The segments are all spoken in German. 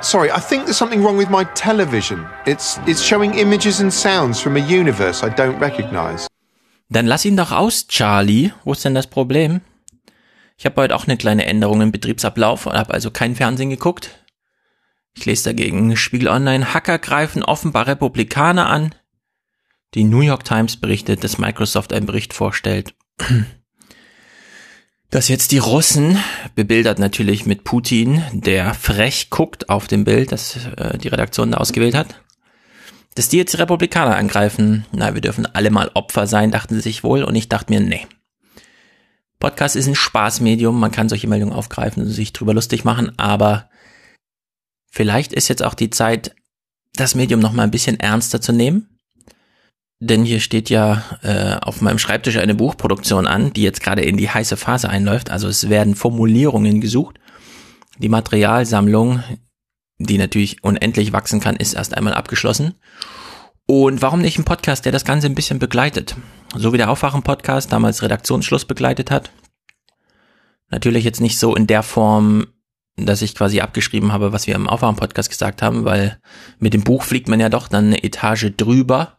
Sorry, I think there's something wrong with my television. It's it's showing images and sounds from a universe I don't recognize. Dann lass ihn doch aus, Charlie. Wo ist denn das Problem? Ich habe heute auch eine kleine Änderung im Betriebsablauf und habe also kein Fernsehen geguckt. Ich lese dagegen Spiegel Online, Hacker greifen offenbar Republikaner an. Die New York Times berichtet, dass Microsoft einen Bericht vorstellt, dass jetzt die Russen, bebildert natürlich mit Putin, der frech guckt auf dem Bild, das äh, die Redaktion da ausgewählt hat, dass die jetzt die Republikaner angreifen. Na, wir dürfen alle mal Opfer sein, dachten sie sich wohl. Und ich dachte mir, nee. Podcast ist ein Spaßmedium, man kann solche Meldungen aufgreifen und sich drüber lustig machen, aber vielleicht ist jetzt auch die Zeit, das Medium noch mal ein bisschen ernster zu nehmen denn hier steht ja äh, auf meinem Schreibtisch eine Buchproduktion an, die jetzt gerade in die heiße Phase einläuft. Also es werden Formulierungen gesucht. Die Materialsammlung, die natürlich unendlich wachsen kann, ist erst einmal abgeschlossen. Und warum nicht ein Podcast, der das Ganze ein bisschen begleitet? So wie der Aufwachen-Podcast damals Redaktionsschluss begleitet hat. Natürlich jetzt nicht so in der Form, dass ich quasi abgeschrieben habe, was wir im Aufwachen-Podcast gesagt haben, weil mit dem Buch fliegt man ja doch dann eine Etage drüber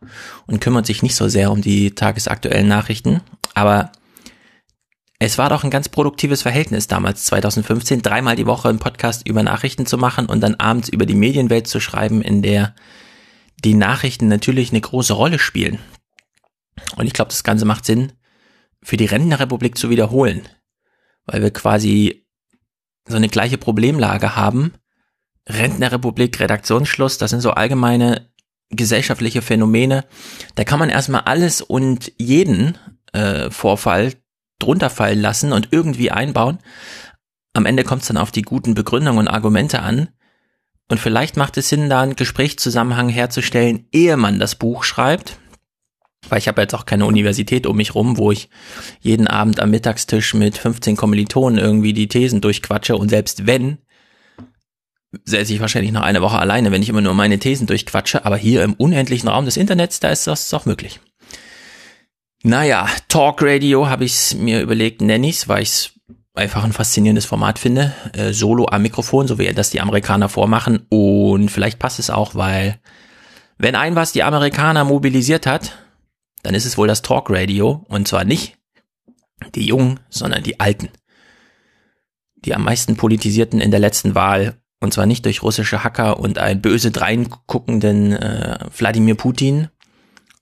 und kümmert sich nicht so sehr um die tagesaktuellen Nachrichten. Aber es war doch ein ganz produktives Verhältnis damals, 2015, dreimal die Woche einen Podcast über Nachrichten zu machen und dann abends über die Medienwelt zu schreiben, in der die Nachrichten natürlich eine große Rolle spielen. Und ich glaube, das Ganze macht Sinn, für die Rentnerrepublik zu wiederholen, weil wir quasi so eine gleiche Problemlage haben. Rentnerrepublik, Redaktionsschluss, das sind so allgemeine gesellschaftliche Phänomene. Da kann man erstmal alles und jeden äh, Vorfall drunter fallen lassen und irgendwie einbauen. Am Ende kommt es dann auf die guten Begründungen und Argumente an. Und vielleicht macht es Sinn, da einen Gesprächszusammenhang herzustellen, ehe man das Buch schreibt weil ich habe jetzt auch keine Universität um mich rum, wo ich jeden Abend am Mittagstisch mit 15 Kommilitonen irgendwie die Thesen durchquatsche und selbst wenn, säße ich wahrscheinlich noch eine Woche alleine, wenn ich immer nur meine Thesen durchquatsche, aber hier im unendlichen Raum des Internets, da ist das auch möglich. Naja, Talk Radio habe ich mir überlegt, nenne ich's, weil ich's einfach ein faszinierendes Format finde. Äh, Solo am Mikrofon, so wie das die Amerikaner vormachen. Und vielleicht passt es auch, weil wenn ein was die Amerikaner mobilisiert hat, dann ist es wohl das Talkradio und zwar nicht die Jungen, sondern die Alten. Die am meisten politisierten in der letzten Wahl und zwar nicht durch russische Hacker und einen böse dreinguckenden äh, Wladimir Putin,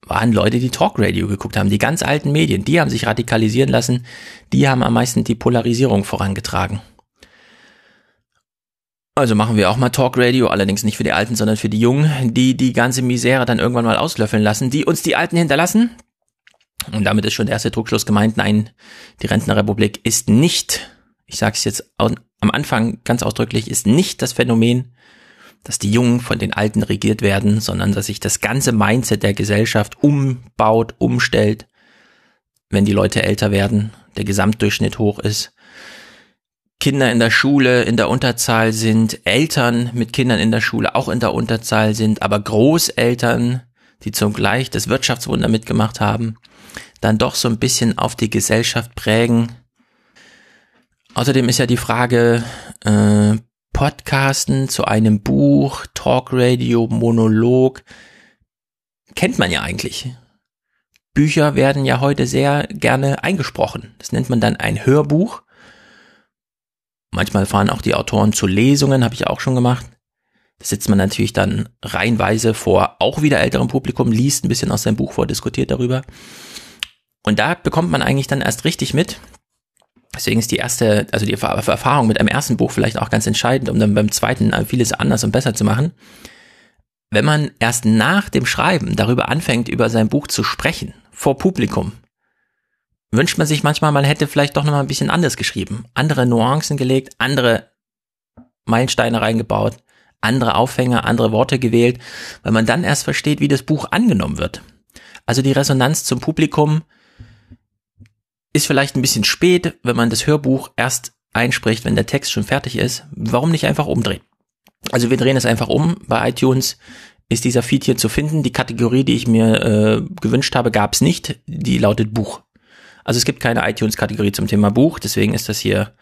waren Leute, die Talkradio geguckt haben, die ganz alten Medien, die haben sich radikalisieren lassen, die haben am meisten die Polarisierung vorangetragen. Also machen wir auch mal Talkradio, allerdings nicht für die Alten, sondern für die Jungen, die die ganze Misere dann irgendwann mal auslöffeln lassen, die uns die Alten hinterlassen. Und damit ist schon der erste Druckschluss gemeint. Nein, die Rentnerrepublik ist nicht, ich sage es jetzt am Anfang ganz ausdrücklich, ist nicht das Phänomen, dass die Jungen von den Alten regiert werden, sondern dass sich das ganze Mindset der Gesellschaft umbaut, umstellt, wenn die Leute älter werden, der Gesamtdurchschnitt hoch ist Kinder in der Schule in der Unterzahl sind, Eltern mit Kindern in der Schule auch in der Unterzahl sind, aber Großeltern, die zugleich das Wirtschaftswunder mitgemacht haben, dann doch so ein bisschen auf die Gesellschaft prägen. Außerdem ist ja die Frage, äh, Podcasten zu einem Buch, Talkradio, Monolog, kennt man ja eigentlich. Bücher werden ja heute sehr gerne eingesprochen. Das nennt man dann ein Hörbuch. Manchmal fahren auch die Autoren zu Lesungen, habe ich auch schon gemacht. Da sitzt man natürlich dann reihenweise vor auch wieder älterem Publikum, liest ein bisschen aus seinem Buch vor, diskutiert darüber. Und da bekommt man eigentlich dann erst richtig mit. Deswegen ist die erste, also die Erfahrung mit einem ersten Buch vielleicht auch ganz entscheidend, um dann beim zweiten vieles anders und besser zu machen. Wenn man erst nach dem Schreiben darüber anfängt, über sein Buch zu sprechen, vor Publikum, wünscht man sich manchmal, man hätte vielleicht doch noch mal ein bisschen anders geschrieben, andere Nuancen gelegt, andere Meilensteine reingebaut, andere Aufhänger, andere Worte gewählt, weil man dann erst versteht, wie das Buch angenommen wird. Also die Resonanz zum Publikum ist vielleicht ein bisschen spät, wenn man das Hörbuch erst einspricht, wenn der Text schon fertig ist. Warum nicht einfach umdrehen? Also wir drehen es einfach um. Bei iTunes ist dieser Feed hier zu finden. Die Kategorie, die ich mir äh, gewünscht habe, gab es nicht. Die lautet Buch. Also es gibt keine iTunes-Kategorie zum Thema Buch, deswegen ist das hier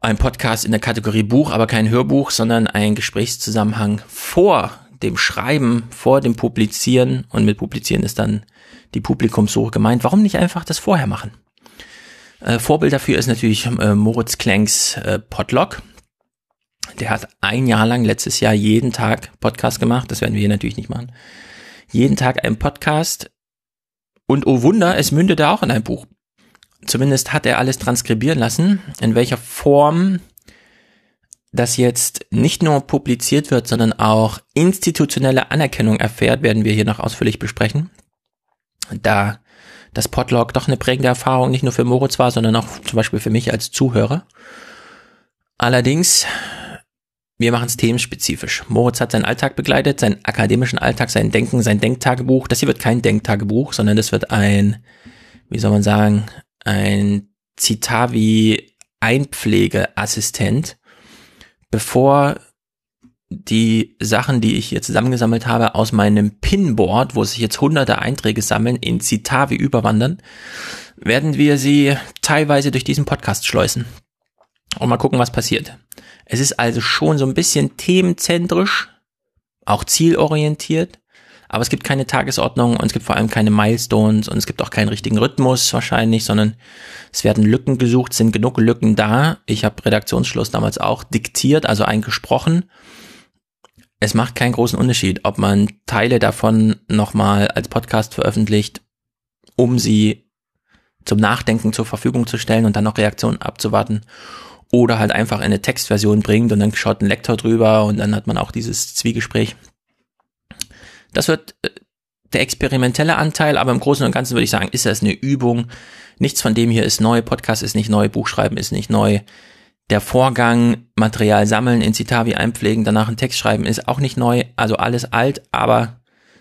ein Podcast in der Kategorie Buch, aber kein Hörbuch, sondern ein Gesprächszusammenhang vor dem Schreiben, vor dem Publizieren und mit Publizieren ist dann die Publikumssuche gemeint. Warum nicht einfach das vorher machen? Äh, Vorbild dafür ist natürlich äh, Moritz Klenks äh, Podlog. Der hat ein Jahr lang letztes Jahr jeden Tag Podcast gemacht. Das werden wir hier natürlich nicht machen. Jeden Tag ein Podcast. Und oh Wunder, es mündete auch in ein Buch. Zumindest hat er alles transkribieren lassen. In welcher Form das jetzt nicht nur publiziert wird, sondern auch institutionelle Anerkennung erfährt, werden wir hier noch ausführlich besprechen. Da das Podlog doch eine prägende Erfahrung nicht nur für Moritz war, sondern auch zum Beispiel für mich als Zuhörer. Allerdings, wir machen es themenspezifisch. Moritz hat seinen Alltag begleitet, seinen akademischen Alltag, sein Denken, sein Denktagebuch. Das hier wird kein Denktagebuch, sondern das wird ein, wie soll man sagen, ein Citavi Einpflegeassistent, bevor die Sachen, die ich hier zusammengesammelt habe, aus meinem Pinboard, wo sich jetzt hunderte Einträge sammeln, in Citavi überwandern, werden wir sie teilweise durch diesen Podcast schleusen. Und mal gucken, was passiert. Es ist also schon so ein bisschen themenzentrisch, auch zielorientiert, aber es gibt keine Tagesordnung und es gibt vor allem keine Milestones und es gibt auch keinen richtigen Rhythmus wahrscheinlich, sondern es werden Lücken gesucht, sind genug Lücken da. Ich habe Redaktionsschluss damals auch diktiert, also eingesprochen. Es macht keinen großen Unterschied, ob man Teile davon nochmal als Podcast veröffentlicht, um sie zum Nachdenken zur Verfügung zu stellen und dann noch Reaktionen abzuwarten oder halt einfach eine Textversion bringt und dann schaut ein Lektor drüber und dann hat man auch dieses Zwiegespräch. Das wird äh, der experimentelle Anteil, aber im Großen und Ganzen würde ich sagen, ist das eine Übung. Nichts von dem hier ist neu, Podcast ist nicht neu, Buchschreiben ist nicht neu. Der Vorgang, Material sammeln, in Citavi einpflegen, danach einen Text schreiben, ist auch nicht neu. Also alles alt, aber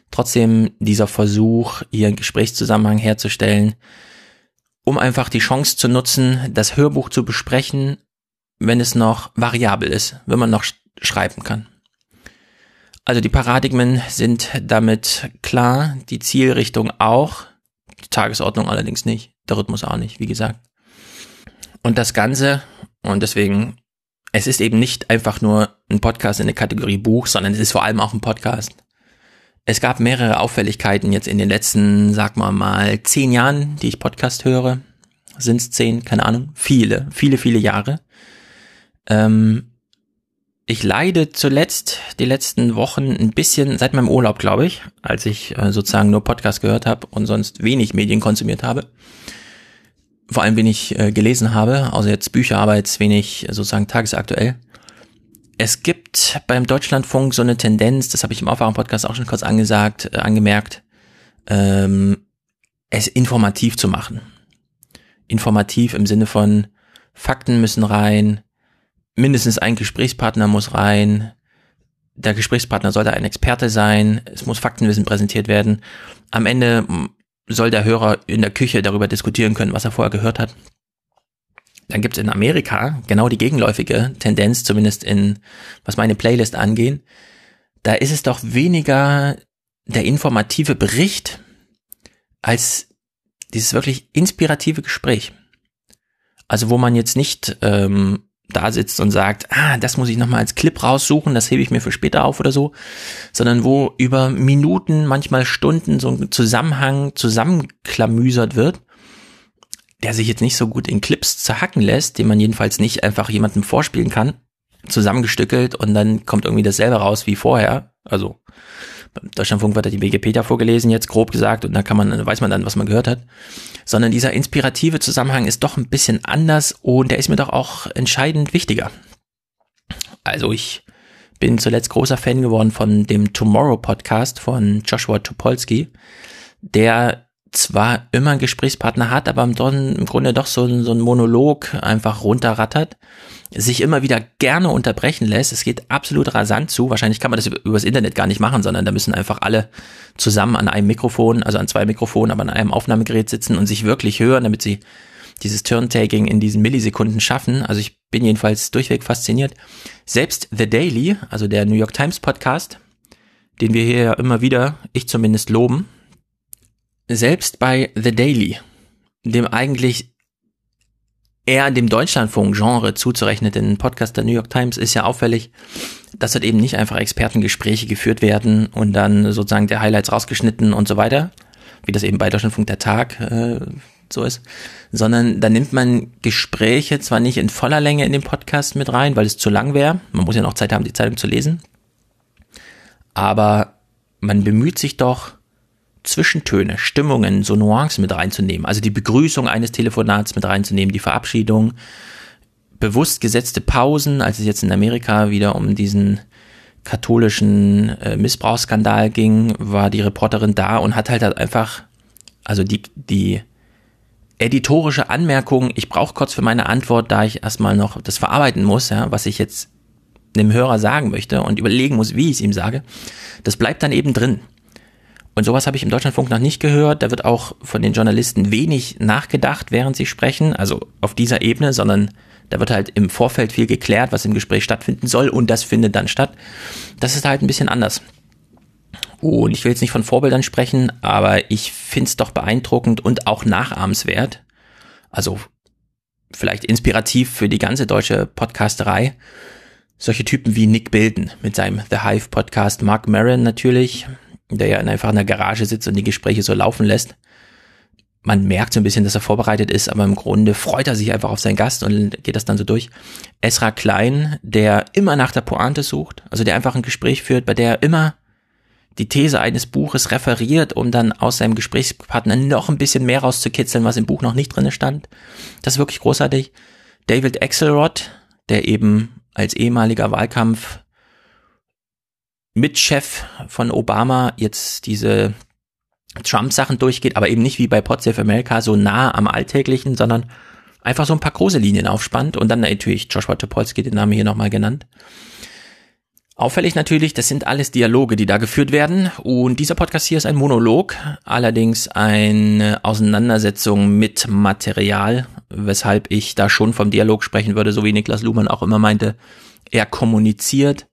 trotzdem dieser Versuch, hier einen Gesprächszusammenhang herzustellen, um einfach die Chance zu nutzen, das Hörbuch zu besprechen, wenn es noch variabel ist, wenn man noch schreiben kann. Also die Paradigmen sind damit klar, die Zielrichtung auch, die Tagesordnung allerdings nicht, der Rhythmus auch nicht, wie gesagt. Und das Ganze, und deswegen, es ist eben nicht einfach nur ein Podcast in der Kategorie Buch, sondern es ist vor allem auch ein Podcast. Es gab mehrere Auffälligkeiten jetzt in den letzten, sag mal mal, zehn Jahren, die ich Podcast höre. Sind es zehn? Keine Ahnung. Viele, viele, viele Jahre. Ähm, ich leide zuletzt die letzten Wochen ein bisschen seit meinem Urlaub, glaube ich, als ich äh, sozusagen nur Podcast gehört habe und sonst wenig Medien konsumiert habe. Vor allem wenig äh, gelesen habe, außer jetzt Bücherarbeit, wenig äh, sozusagen tagesaktuell. Es gibt beim Deutschlandfunk so eine Tendenz, das habe ich im Aufwachen-Podcast auch schon kurz angesagt, äh, angemerkt, ähm, es informativ zu machen. Informativ im Sinne von Fakten müssen rein, mindestens ein Gesprächspartner muss rein. Der Gesprächspartner sollte ein Experte sein. Es muss Faktenwissen präsentiert werden. Am Ende soll der Hörer in der Küche darüber diskutieren können, was er vorher gehört hat. Dann gibt es in Amerika genau die gegenläufige Tendenz, zumindest in, was meine Playlist angeht. Da ist es doch weniger der informative Bericht als dieses wirklich inspirative Gespräch. Also wo man jetzt nicht ähm, da sitzt und sagt, ah, das muss ich nochmal als Clip raussuchen, das hebe ich mir für später auf oder so, sondern wo über Minuten, manchmal Stunden so ein Zusammenhang zusammenklamüsert wird, der sich jetzt nicht so gut in Clips zerhacken lässt, den man jedenfalls nicht einfach jemandem vorspielen kann, zusammengestückelt und dann kommt irgendwie dasselbe raus wie vorher. Also beim Deutschlandfunk wird ja die Wikipedia vorgelesen, jetzt grob gesagt, und da kann man, weiß man dann, was man gehört hat. Sondern dieser inspirative Zusammenhang ist doch ein bisschen anders und der ist mir doch auch entscheidend wichtiger. Also ich bin zuletzt großer Fan geworden von dem Tomorrow Podcast von Joshua Topolsky, der zwar immer einen Gesprächspartner hat, aber im, Grunde doch so, so ein Monolog einfach runterrattert sich immer wieder gerne unterbrechen lässt. Es geht absolut rasant zu. Wahrscheinlich kann man das übers Internet gar nicht machen, sondern da müssen einfach alle zusammen an einem Mikrofon, also an zwei Mikrofonen, aber an einem Aufnahmegerät sitzen und sich wirklich hören, damit sie dieses Turntaking in diesen Millisekunden schaffen. Also ich bin jedenfalls durchweg fasziniert. Selbst The Daily, also der New York Times Podcast, den wir hier ja immer wieder, ich zumindest loben, selbst bei The Daily, dem eigentlich eher dem Deutschlandfunk-Genre zuzurechneten Podcast der New York Times ist ja auffällig, dass dort eben nicht einfach Expertengespräche geführt werden und dann sozusagen der Highlights rausgeschnitten und so weiter, wie das eben bei Deutschlandfunk der Tag äh, so ist, sondern da nimmt man Gespräche zwar nicht in voller Länge in den Podcast mit rein, weil es zu lang wäre, man muss ja noch Zeit haben, die Zeitung zu lesen, aber man bemüht sich doch, Zwischentöne, Stimmungen, so Nuancen mit reinzunehmen. Also die Begrüßung eines Telefonats mit reinzunehmen, die Verabschiedung, bewusst gesetzte Pausen, als es jetzt in Amerika wieder um diesen katholischen äh, Missbrauchsskandal ging, war die Reporterin da und hat halt, halt einfach, also die, die editorische Anmerkung, ich brauche kurz für meine Antwort, da ich erstmal noch das verarbeiten muss, ja, was ich jetzt dem Hörer sagen möchte und überlegen muss, wie ich es ihm sage, das bleibt dann eben drin. Und sowas habe ich im Deutschlandfunk noch nicht gehört. Da wird auch von den Journalisten wenig nachgedacht, während sie sprechen, also auf dieser Ebene, sondern da wird halt im Vorfeld viel geklärt, was im Gespräch stattfinden soll und das findet dann statt. Das ist halt ein bisschen anders. Und ich will jetzt nicht von Vorbildern sprechen, aber ich finde es doch beeindruckend und auch nachahmenswert. Also vielleicht inspirativ für die ganze deutsche Podcasterei. Solche Typen wie Nick Bilden mit seinem The Hive Podcast, Mark Maron natürlich, der ja einfach in der Garage sitzt und die Gespräche so laufen lässt. Man merkt so ein bisschen, dass er vorbereitet ist, aber im Grunde freut er sich einfach auf seinen Gast und geht das dann so durch. Esra Klein, der immer nach der Pointe sucht, also der einfach ein Gespräch führt, bei der er immer die These eines Buches referiert, um dann aus seinem Gesprächspartner noch ein bisschen mehr rauszukitzeln, was im Buch noch nicht drin stand. Das ist wirklich großartig. David Axelrod, der eben als ehemaliger Wahlkampf Mitchef von Obama jetzt diese Trump-Sachen durchgeht, aber eben nicht wie bei Pod Save America so nah am Alltäglichen, sondern einfach so ein paar große Linien aufspannt und dann natürlich Joshua Topolsky, den Namen hier nochmal genannt. Auffällig natürlich, das sind alles Dialoge, die da geführt werden und dieser Podcast hier ist ein Monolog, allerdings eine Auseinandersetzung mit Material, weshalb ich da schon vom Dialog sprechen würde, so wie Niklas Luhmann auch immer meinte. Er kommuniziert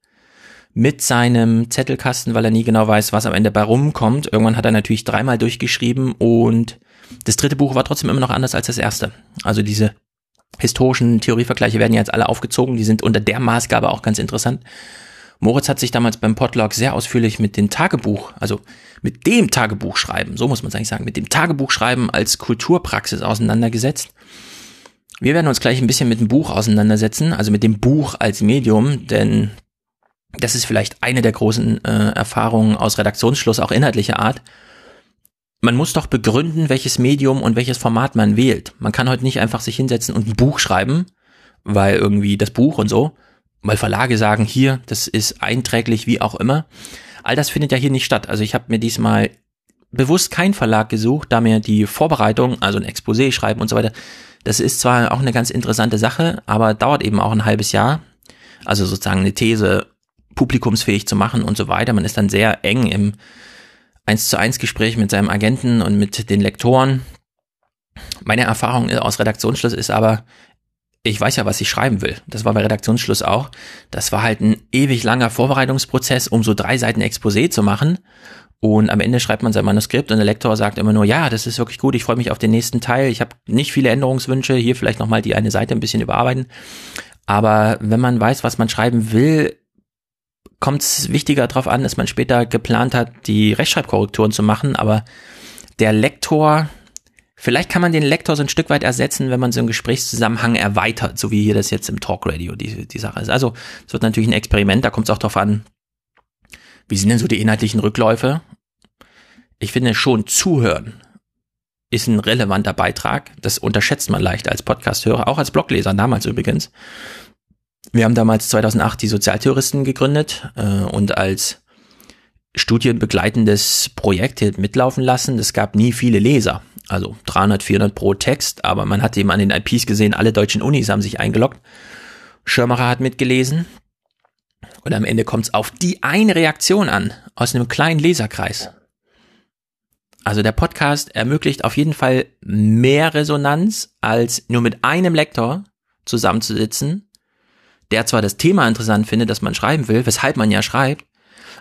mit seinem Zettelkasten, weil er nie genau weiß, was am Ende bei rumkommt. Irgendwann hat er natürlich dreimal durchgeschrieben und das dritte Buch war trotzdem immer noch anders als das erste. Also diese historischen Theorievergleiche werden ja jetzt alle aufgezogen, die sind unter der Maßgabe auch ganz interessant. Moritz hat sich damals beim Podlog sehr ausführlich mit dem Tagebuch, also mit dem Tagebuchschreiben, so muss man es eigentlich sagen, mit dem Tagebuchschreiben als Kulturpraxis auseinandergesetzt. Wir werden uns gleich ein bisschen mit dem Buch auseinandersetzen, also mit dem Buch als Medium, denn das ist vielleicht eine der großen äh, Erfahrungen aus Redaktionsschluss, auch inhaltlicher Art. Man muss doch begründen, welches Medium und welches Format man wählt. Man kann heute nicht einfach sich hinsetzen und ein Buch schreiben, weil irgendwie das Buch und so, weil Verlage sagen, hier, das ist einträglich, wie auch immer. All das findet ja hier nicht statt. Also ich habe mir diesmal bewusst keinen Verlag gesucht, da mir die Vorbereitung, also ein Exposé schreiben und so weiter, das ist zwar auch eine ganz interessante Sache, aber dauert eben auch ein halbes Jahr. Also sozusagen eine These publikumsfähig zu machen und so weiter. Man ist dann sehr eng im 1 zu 1 Gespräch mit seinem Agenten und mit den Lektoren. Meine Erfahrung aus Redaktionsschluss ist aber, ich weiß ja, was ich schreiben will. Das war bei Redaktionsschluss auch. Das war halt ein ewig langer Vorbereitungsprozess, um so drei Seiten Exposé zu machen. Und am Ende schreibt man sein Manuskript und der Lektor sagt immer nur, ja, das ist wirklich gut, ich freue mich auf den nächsten Teil. Ich habe nicht viele Änderungswünsche, hier vielleicht nochmal die eine Seite ein bisschen überarbeiten. Aber wenn man weiß, was man schreiben will, kommt es wichtiger darauf an, dass man später geplant hat, die Rechtschreibkorrekturen zu machen, aber der Lektor, vielleicht kann man den Lektor so ein Stück weit ersetzen, wenn man so einen Gesprächszusammenhang erweitert, so wie hier das jetzt im Talkradio die, die Sache ist. Also es wird natürlich ein Experiment, da kommt es auch darauf an, wie sind denn so die inhaltlichen Rückläufe? Ich finde schon zuhören ist ein relevanter Beitrag. Das unterschätzt man leicht als Podcasthörer, auch als Blogleser damals übrigens. Wir haben damals 2008 die Sozialtheoristen gegründet äh, und als studienbegleitendes Projekt mitlaufen lassen. Es gab nie viele Leser, also 300, 400 pro Text, aber man hat eben an den IPs gesehen, alle deutschen Unis haben sich eingeloggt. Schirmacher hat mitgelesen. Und am Ende kommt es auf die eine Reaktion an, aus einem kleinen Leserkreis. Also der Podcast ermöglicht auf jeden Fall mehr Resonanz, als nur mit einem Lektor zusammenzusitzen der zwar das Thema interessant findet, das man schreiben will, weshalb man ja schreibt,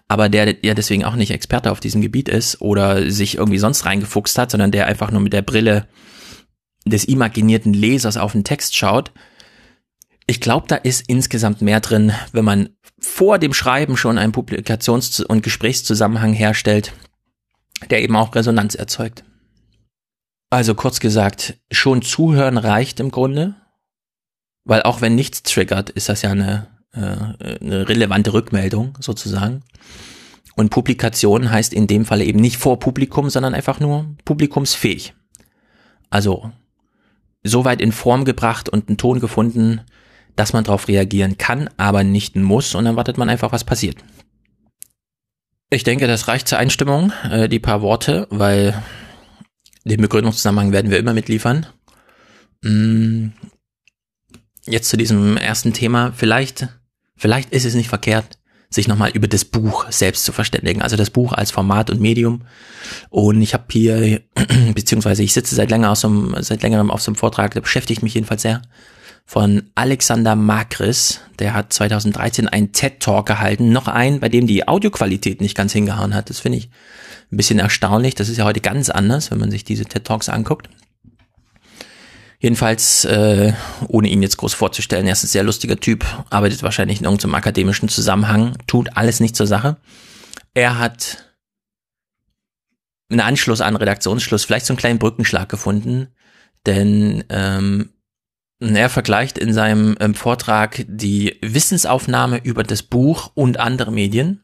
aber der ja deswegen auch nicht Experte auf diesem Gebiet ist oder sich irgendwie sonst reingefuchst hat, sondern der einfach nur mit der Brille des imaginierten Lesers auf den Text schaut. Ich glaube, da ist insgesamt mehr drin, wenn man vor dem Schreiben schon einen Publikations- und Gesprächszusammenhang herstellt, der eben auch Resonanz erzeugt. Also kurz gesagt, schon zuhören reicht im Grunde, weil auch wenn nichts triggert, ist das ja eine, äh, eine relevante Rückmeldung sozusagen. Und Publikation heißt in dem Fall eben nicht vor Publikum, sondern einfach nur publikumsfähig. Also so weit in Form gebracht und einen Ton gefunden, dass man darauf reagieren kann, aber nicht muss und dann wartet man einfach, was passiert. Ich denke, das reicht zur Einstimmung, äh, die paar Worte, weil den Begründungszusammenhang werden wir immer mitliefern. Mm, jetzt zu diesem ersten Thema. Vielleicht, vielleicht ist es nicht verkehrt, sich nochmal über das Buch selbst zu verständigen. Also das Buch als Format und Medium. Und ich habe hier, beziehungsweise ich sitze seit länger aus einem, seit längerem auf so einem Vortrag, der beschäftigt mich jedenfalls sehr, von Alexander Makris. Der hat 2013 einen TED-Talk gehalten. Noch einen, bei dem die Audioqualität nicht ganz hingehauen hat. Das finde ich ein bisschen erstaunlich. Das ist ja heute ganz anders, wenn man sich diese TED-Talks anguckt. Jedenfalls, äh, ohne ihn jetzt groß vorzustellen, er ist ein sehr lustiger Typ, arbeitet wahrscheinlich in irgendeinem akademischen Zusammenhang, tut alles nicht zur Sache. Er hat einen Anschluss an Redaktionsschluss, vielleicht so einen kleinen Brückenschlag gefunden, denn ähm, er vergleicht in seinem ähm, Vortrag die Wissensaufnahme über das Buch und andere Medien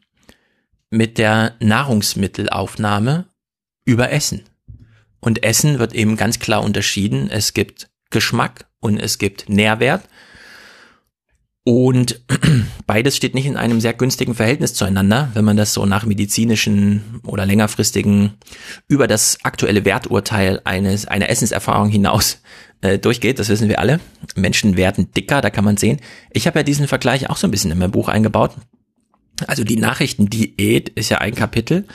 mit der Nahrungsmittelaufnahme über Essen. Und Essen wird eben ganz klar unterschieden. Es gibt Geschmack und es gibt Nährwert. Und beides steht nicht in einem sehr günstigen Verhältnis zueinander, wenn man das so nach medizinischen oder längerfristigen über das aktuelle Werturteil eines einer Essenserfahrung hinaus äh, durchgeht. Das wissen wir alle. Menschen werden dicker, da kann man sehen. Ich habe ja diesen Vergleich auch so ein bisschen in mein Buch eingebaut. Also die Nachrichtendiät ist ja ein Kapitel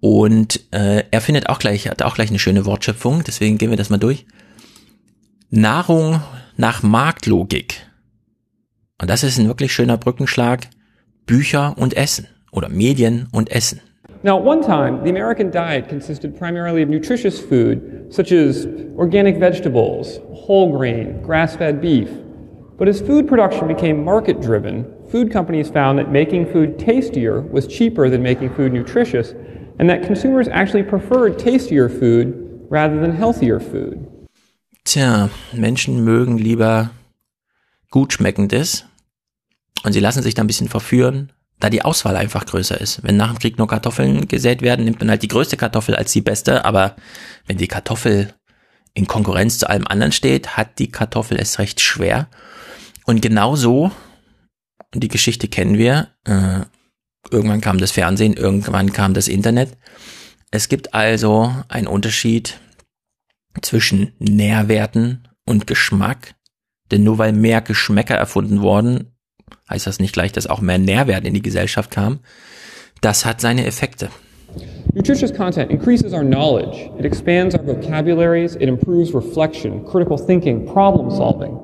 und äh, er findet auch gleich, hat auch gleich eine schöne Wortschöpfung, deswegen gehen wir das mal durch. Nahrung nach Marktlogik. Und das ist ein wirklich schöner Brückenschlag. Bücher und Essen oder Medien und Essen. Now, at one time, the American diet consisted primarily of nutritious food, such as organic vegetables, whole grain, grass fed beef. But as food production became market driven, food companies found that making food tastier was cheaper than making food nutritious, and that consumers actually preferred tastier food rather than healthier food. Tja, Menschen mögen lieber gut schmeckendes und sie lassen sich da ein bisschen verführen, da die Auswahl einfach größer ist. Wenn nach dem Krieg nur Kartoffeln gesät werden, nimmt man halt die größte Kartoffel als die beste, aber wenn die Kartoffel in Konkurrenz zu allem anderen steht, hat die Kartoffel es recht schwer. Und genau so, die Geschichte kennen wir, äh, irgendwann kam das Fernsehen, irgendwann kam das Internet. Es gibt also einen Unterschied zwischen Nährwerten und Geschmack. Denn nur weil mehr Geschmäcker erfunden wurden, heißt das nicht gleich, dass auch mehr Nährwert in die Gesellschaft kam. Das hat seine Effekte. Nutritious content increases our knowledge, it expands our vocabularies, it improves reflection, critical thinking, problem solving,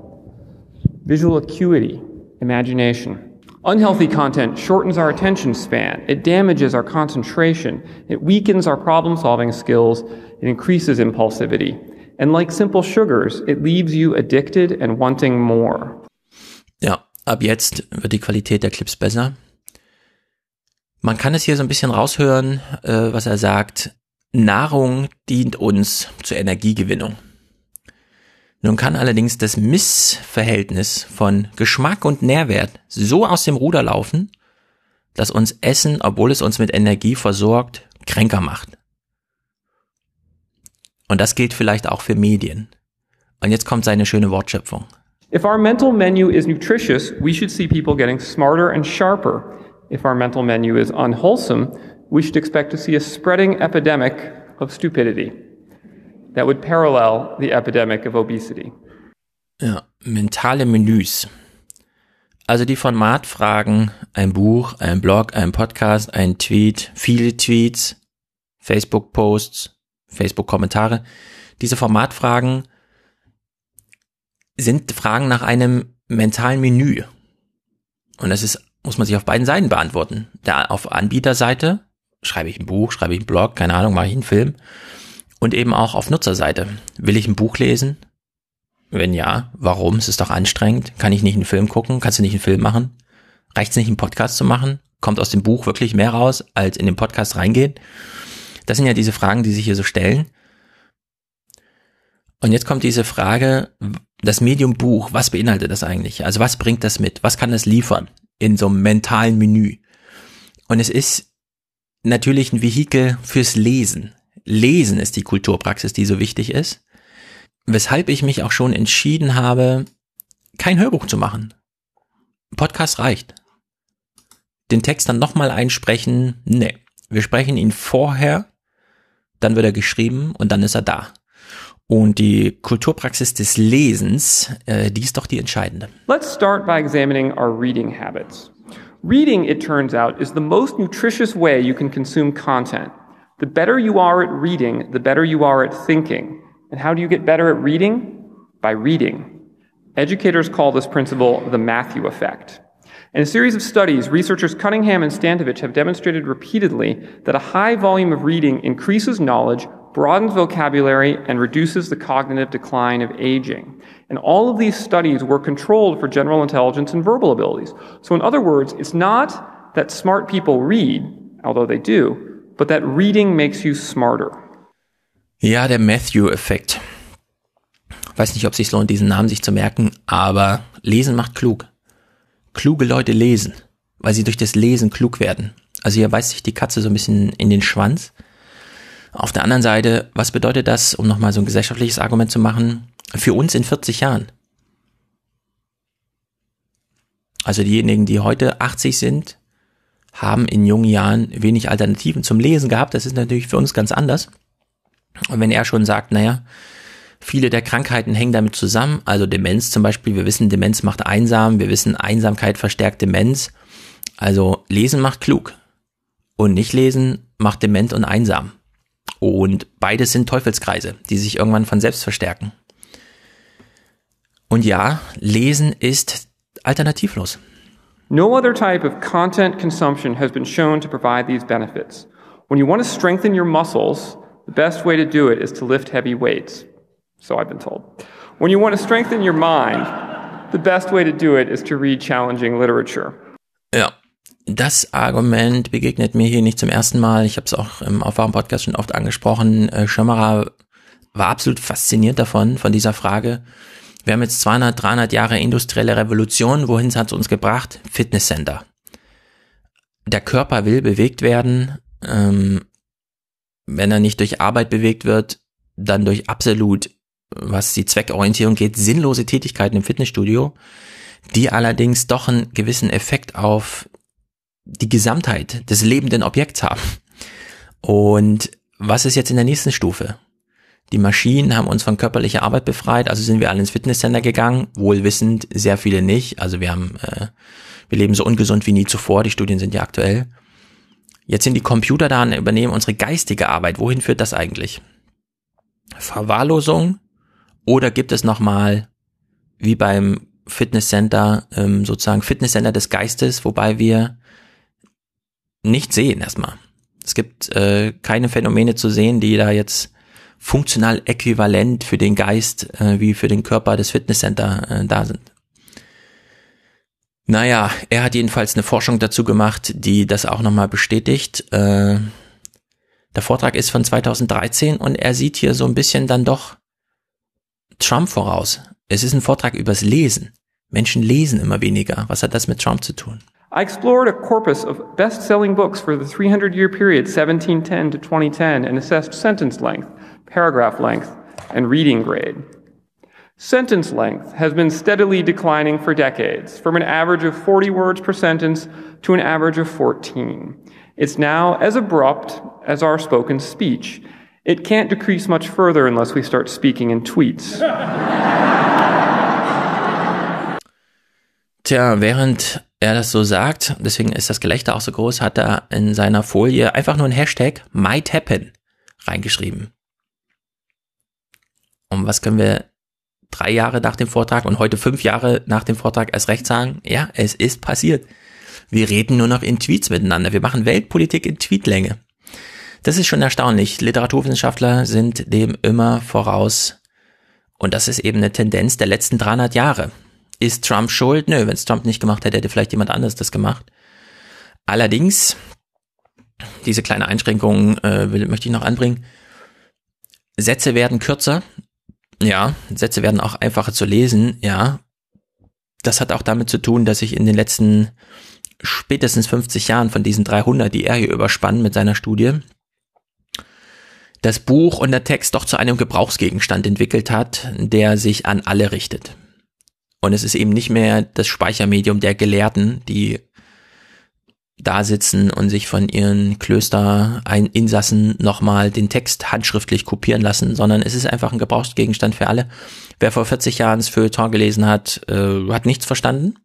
visual acuity, imagination. Unhealthy content shortens our attention span, it damages our concentration, it weakens our problem solving skills, it increases impulsivity. And like simple sugars, it leaves you addicted and wanting more. Ja, ab jetzt wird die Qualität der Clips besser. Man kann es hier so ein bisschen raushören, äh, was er sagt. Nahrung dient uns zur Energiegewinnung. Nun kann allerdings das Missverhältnis von Geschmack und Nährwert so aus dem Ruder laufen, dass uns Essen, obwohl es uns mit Energie versorgt, kränker macht. Und das gilt vielleicht auch für Medien. Und jetzt kommt seine schöne Wortschöpfung. If our mental menu is nutritious, we should see people getting smarter and sharper. If our mental menu is unwholesome, we should expect to see a spreading epidemic of stupidity that would parallel the epidemic of obesity. Ja, mentale Menüs. Also die Formatfragen, ein Buch, ein Blog, ein Podcast, ein Tweet, viele Tweets, Facebook-Posts, Facebook-Kommentare. Diese Formatfragen sind Fragen nach einem mentalen Menü. Und das ist, muss man sich auf beiden Seiten beantworten. Da auf Anbieterseite schreibe ich ein Buch, schreibe ich einen Blog, keine Ahnung, mache ich einen Film. Und eben auch auf Nutzerseite. Will ich ein Buch lesen? Wenn ja, warum? Es ist doch anstrengend. Kann ich nicht einen Film gucken? Kannst du nicht einen Film machen? Reicht es nicht, einen Podcast zu machen? Kommt aus dem Buch wirklich mehr raus, als in den Podcast reingehen? Das sind ja diese Fragen, die sich hier so stellen. Und jetzt kommt diese Frage, das Medium Buch, was beinhaltet das eigentlich? Also was bringt das mit? Was kann das liefern in so einem mentalen Menü? Und es ist natürlich ein Vehikel fürs Lesen. Lesen ist die Kulturpraxis, die so wichtig ist. Weshalb ich mich auch schon entschieden habe, kein Hörbuch zu machen. Podcast reicht. Den Text dann nochmal einsprechen, nee. Wir sprechen ihn vorher, dann wird er geschrieben und dann ist er da. Und die Kulturpraxis des Lesens, äh, die ist doch die entscheidende. Let's start by examining our reading habits. Reading, it turns out, is the most nutritious way you can consume content. The better you are at reading, the better you are at thinking. And how do you get better at reading? By reading. Educators call this principle the Matthew effect. In a series of studies, researchers Cunningham and Stantovich have demonstrated repeatedly that a high volume of reading increases knowledge, broadens vocabulary, and reduces the cognitive decline of aging. And all of these studies were controlled for general intelligence and verbal abilities. So in other words, it's not that smart people read, although they do, but that reading makes you smarter. Ja, der Matthew-Effekt. Weiß nicht, ob es sich lohnt, diesen Namen sich zu merken, aber Lesen macht klug. Kluge Leute lesen, weil sie durch das Lesen klug werden. Also hier beißt sich die Katze so ein bisschen in den Schwanz. Auf der anderen Seite, was bedeutet das, um nochmal so ein gesellschaftliches Argument zu machen, für uns in 40 Jahren? Also diejenigen, die heute 80 sind, haben in jungen Jahren wenig Alternativen zum Lesen gehabt. Das ist natürlich für uns ganz anders. Und wenn er schon sagt, naja, viele der Krankheiten hängen damit zusammen, also Demenz zum Beispiel, wir wissen, Demenz macht einsam, wir wissen, Einsamkeit verstärkt Demenz. Also Lesen macht klug und nicht lesen macht dement und einsam. Und beides sind Teufelskreise, die sich irgendwann von selbst verstärken. Und ja, Lesen ist alternativlos. No other type of content consumption has been shown to provide these benefits. When you want to strengthen your muscles, the best way to do it is to lift heavy weights. So I've been told. When you want to strengthen your mind, the best way to do it is to read challenging literature. Ja, das Argument begegnet mir hier nicht zum ersten Mal. Ich habe es auch im Aufwachen-Podcast schon oft angesprochen. Äh, Schirmerer war absolut fasziniert davon, von dieser Frage. Wir haben jetzt 200, 300 Jahre industrielle Revolution. Wohin hat es uns gebracht? Fitnesscenter. Der Körper will bewegt werden. Ähm, wenn er nicht durch Arbeit bewegt wird, dann durch absolut, was die Zweckorientierung geht, sinnlose Tätigkeiten im Fitnessstudio, die allerdings doch einen gewissen Effekt auf die Gesamtheit des lebenden Objekts haben. Und was ist jetzt in der nächsten Stufe? Die Maschinen haben uns von körperlicher Arbeit befreit, also sind wir alle ins Fitnesscenter gegangen, wohlwissend, sehr viele nicht. Also wir haben, äh, wir leben so ungesund wie nie zuvor, die Studien sind ja aktuell. Jetzt sind die Computer da und übernehmen unsere geistige Arbeit. Wohin führt das eigentlich? Verwahrlosung? Oder gibt es nochmal, wie beim Fitnesscenter, ähm, sozusagen Fitnesscenter des Geistes, wobei wir nicht sehen erstmal. Es gibt äh, keine Phänomene zu sehen, die da jetzt funktional äquivalent für den Geist äh, wie für den Körper des Fitnesscenter äh, da sind. Naja, er hat jedenfalls eine Forschung dazu gemacht, die das auch nochmal bestätigt. Äh, der Vortrag ist von 2013 und er sieht hier so ein bisschen dann doch Trump voraus. Es ist ein Vortrag übers Lesen. Menschen lesen immer weniger. Was hat das mit Trump zu tun? I explored a corpus of best-selling books for the 300-year period 1710 to 2010 and assessed sentence length, paragraph length, and reading grade. Sentence length has been steadily declining for decades, from an average of 40 words per sentence to an average of 14. It's now as abrupt as our spoken speech. It can't decrease much further unless we start speaking in tweets. Tja, während er das so sagt, deswegen ist das Gelächter auch so groß, hat er in seiner Folie einfach nur ein Hashtag might happen reingeschrieben. Und was können wir drei Jahre nach dem Vortrag und heute fünf Jahre nach dem Vortrag erst recht sagen, ja, es ist passiert. Wir reden nur noch in Tweets miteinander. Wir machen Weltpolitik in Tweetlänge. Das ist schon erstaunlich. Literaturwissenschaftler sind dem immer voraus. Und das ist eben eine Tendenz der letzten 300 Jahre. Ist Trump schuld? Nö, wenn es Trump nicht gemacht hätte, hätte vielleicht jemand anderes das gemacht. Allerdings, diese kleine Einschränkung äh, will, möchte ich noch anbringen. Sätze werden kürzer. Ja, Sätze werden auch einfacher zu lesen. Ja, das hat auch damit zu tun, dass sich in den letzten spätestens 50 Jahren von diesen 300, die er hier überspannt mit seiner Studie, das Buch und der Text doch zu einem Gebrauchsgegenstand entwickelt hat, der sich an alle richtet. Und es ist eben nicht mehr das Speichermedium der Gelehrten, die da sitzen und sich von ihren Klöster-Insassen nochmal den Text handschriftlich kopieren lassen, sondern es ist einfach ein Gebrauchsgegenstand für alle. Wer vor 40 Jahren das Feuilleton gelesen hat, äh, hat nichts verstanden.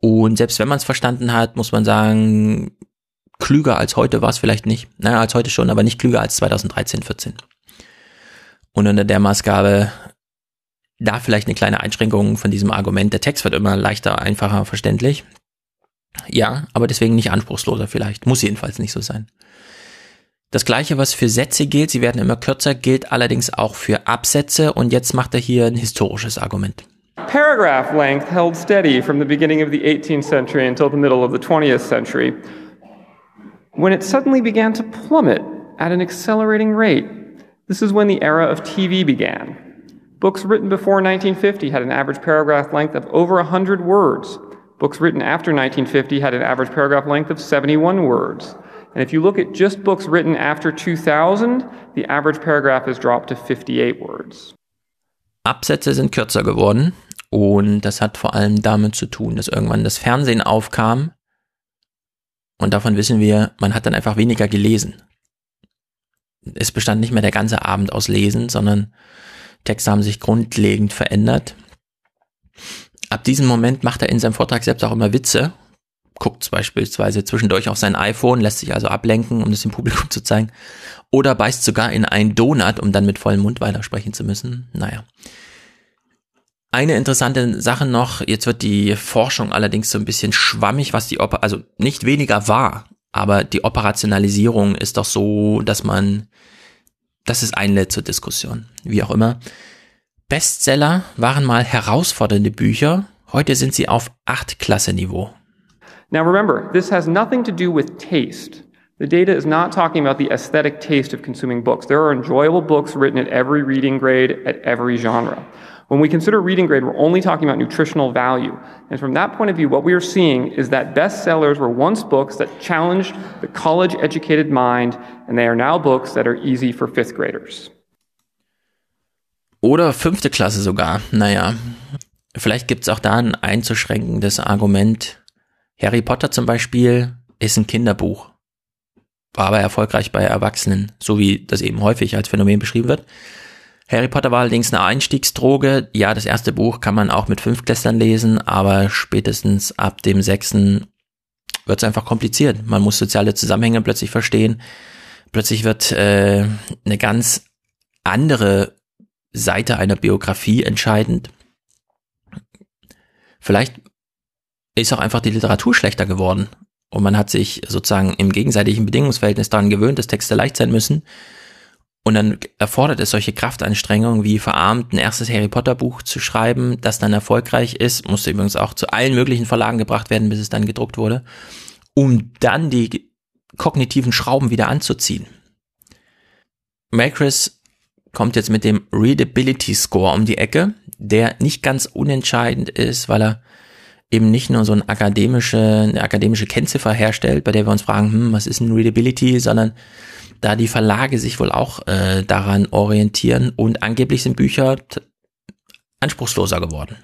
Und selbst wenn man es verstanden hat, muss man sagen, klüger als heute war es vielleicht nicht. Naja, als heute schon, aber nicht klüger als 2013, 14. Und unter der Maßgabe, da vielleicht eine kleine Einschränkung von diesem Argument, der Text wird immer leichter, einfacher, verständlich. Ja, aber deswegen nicht anspruchsloser vielleicht. Muss jedenfalls nicht so sein. Das gleiche, was für Sätze gilt, sie werden immer kürzer, gilt allerdings auch für Absätze und jetzt macht er hier ein historisches Argument. Paragraph length held steady from the beginning of the 18th century until the middle of the 20th century, when it suddenly began to plummet at an accelerating rate. This is when the era of TV began. Books written before 1950 had an average paragraph length of over 100 words. Books written after 1950 had an average paragraph length of 71 words. And if you look at just books written after 2000, the average paragraph has dropped to 58 words. Absätze sind kürzer geworden und das hat vor allem damit zu tun, dass irgendwann das Fernsehen aufkam und davon wissen wir, man hat dann einfach weniger gelesen. Es bestand nicht mehr der ganze Abend aus Lesen, sondern Texte haben sich grundlegend verändert. Ab diesem Moment macht er in seinem Vortrag selbst auch immer Witze guckt beispielsweise zwischendurch auf sein iPhone, lässt sich also ablenken, um das dem Publikum zu zeigen, oder beißt sogar in einen Donut, um dann mit vollem Mund weitersprechen zu müssen. Naja. Eine interessante Sache noch, jetzt wird die Forschung allerdings so ein bisschen schwammig, was die, Oper also nicht weniger wahr, aber die Operationalisierung ist doch so, dass man, das ist einlädt zur Diskussion, wie auch immer. Bestseller waren mal herausfordernde Bücher, heute sind sie auf Acht-Klasse-Niveau. Now remember, this has nothing to do with taste. The data is not talking about the aesthetic taste of consuming books. There are enjoyable books written at every reading grade, at every genre. When we consider reading grade, we're only talking about nutritional value. And from that point of view, what we are seeing is that bestsellers were once books that challenged the college educated mind, and they are now books that are easy for fifth graders. Oder fünfte Klasse sogar. Naja, vielleicht gibt's auch da ein einzuschränkendes Argument. Harry Potter zum Beispiel ist ein Kinderbuch, war aber erfolgreich bei Erwachsenen, so wie das eben häufig als Phänomen beschrieben wird. Harry Potter war allerdings eine Einstiegsdroge. Ja, das erste Buch kann man auch mit Fünftklässlern lesen, aber spätestens ab dem sechsten wird es einfach kompliziert. Man muss soziale Zusammenhänge plötzlich verstehen. Plötzlich wird äh, eine ganz andere Seite einer Biografie entscheidend. Vielleicht ist auch einfach die Literatur schlechter geworden. Und man hat sich sozusagen im gegenseitigen Bedingungsverhältnis daran gewöhnt, dass Texte leicht sein müssen. Und dann erfordert es solche Kraftanstrengungen wie verarmt ein erstes Harry Potter Buch zu schreiben, das dann erfolgreich ist, musste übrigens auch zu allen möglichen Verlagen gebracht werden, bis es dann gedruckt wurde, um dann die kognitiven Schrauben wieder anzuziehen. Macris kommt jetzt mit dem Readability Score um die Ecke, der nicht ganz unentscheidend ist, weil er eben nicht nur so eine akademische, eine akademische Kennziffer herstellt, bei der wir uns fragen, hm, was ist ein Readability, sondern da die Verlage sich wohl auch äh, daran orientieren und angeblich sind Bücher anspruchsloser geworden.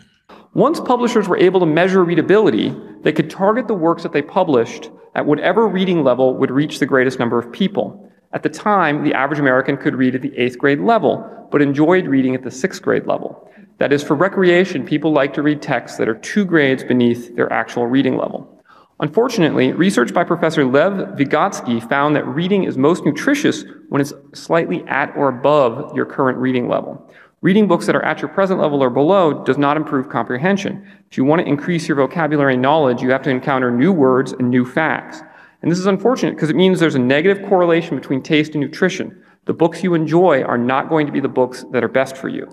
Once publishers were able to measure readability, they could target the works that they published at whatever reading level would reach the greatest number of people. At the time, the average American could read at the eighth grade level, but enjoyed reading at the sixth grade level. That is, for recreation, people like to read texts that are two grades beneath their actual reading level. Unfortunately, research by Professor Lev Vygotsky found that reading is most nutritious when it's slightly at or above your current reading level. Reading books that are at your present level or below does not improve comprehension. If you want to increase your vocabulary knowledge, you have to encounter new words and new facts. And this is unfortunate because it means there's a negative correlation between taste and nutrition. The books you enjoy are not going to be the books that are best for you.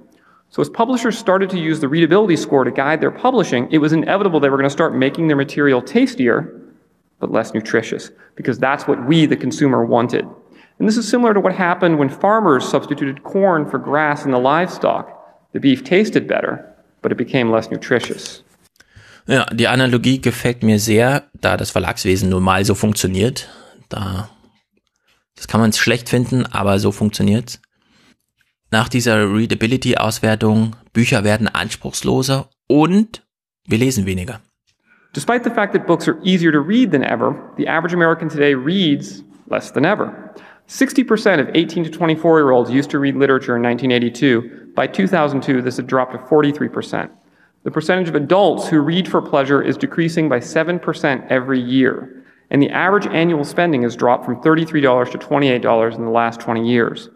So as publishers started to use the readability score to guide their publishing, it was inevitable they were going to start making their material tastier, but less nutritious, because that's what we, the consumer, wanted. And this is similar to what happened when farmers substituted corn for grass in the livestock. The beef tasted better, but it became less nutritious. Ja, die Analogie gefällt mir sehr, da das Verlagswesen nun mal so funktioniert. Da, das kann man schlecht finden, aber so funktioniert's. Nach dieser Readability-Auswertung, Bücher werden anspruchsloser und wir lesen weniger. Despite the fact that books are easier to read than ever, the average American today reads less than ever. 60% of 18 to 24 year olds used to read literature in 1982. By 2002, this had dropped to 43%. The percentage of adults who read for pleasure is decreasing by 7% every year. And the average annual spending has dropped from $33 to $28 in the last 20 years.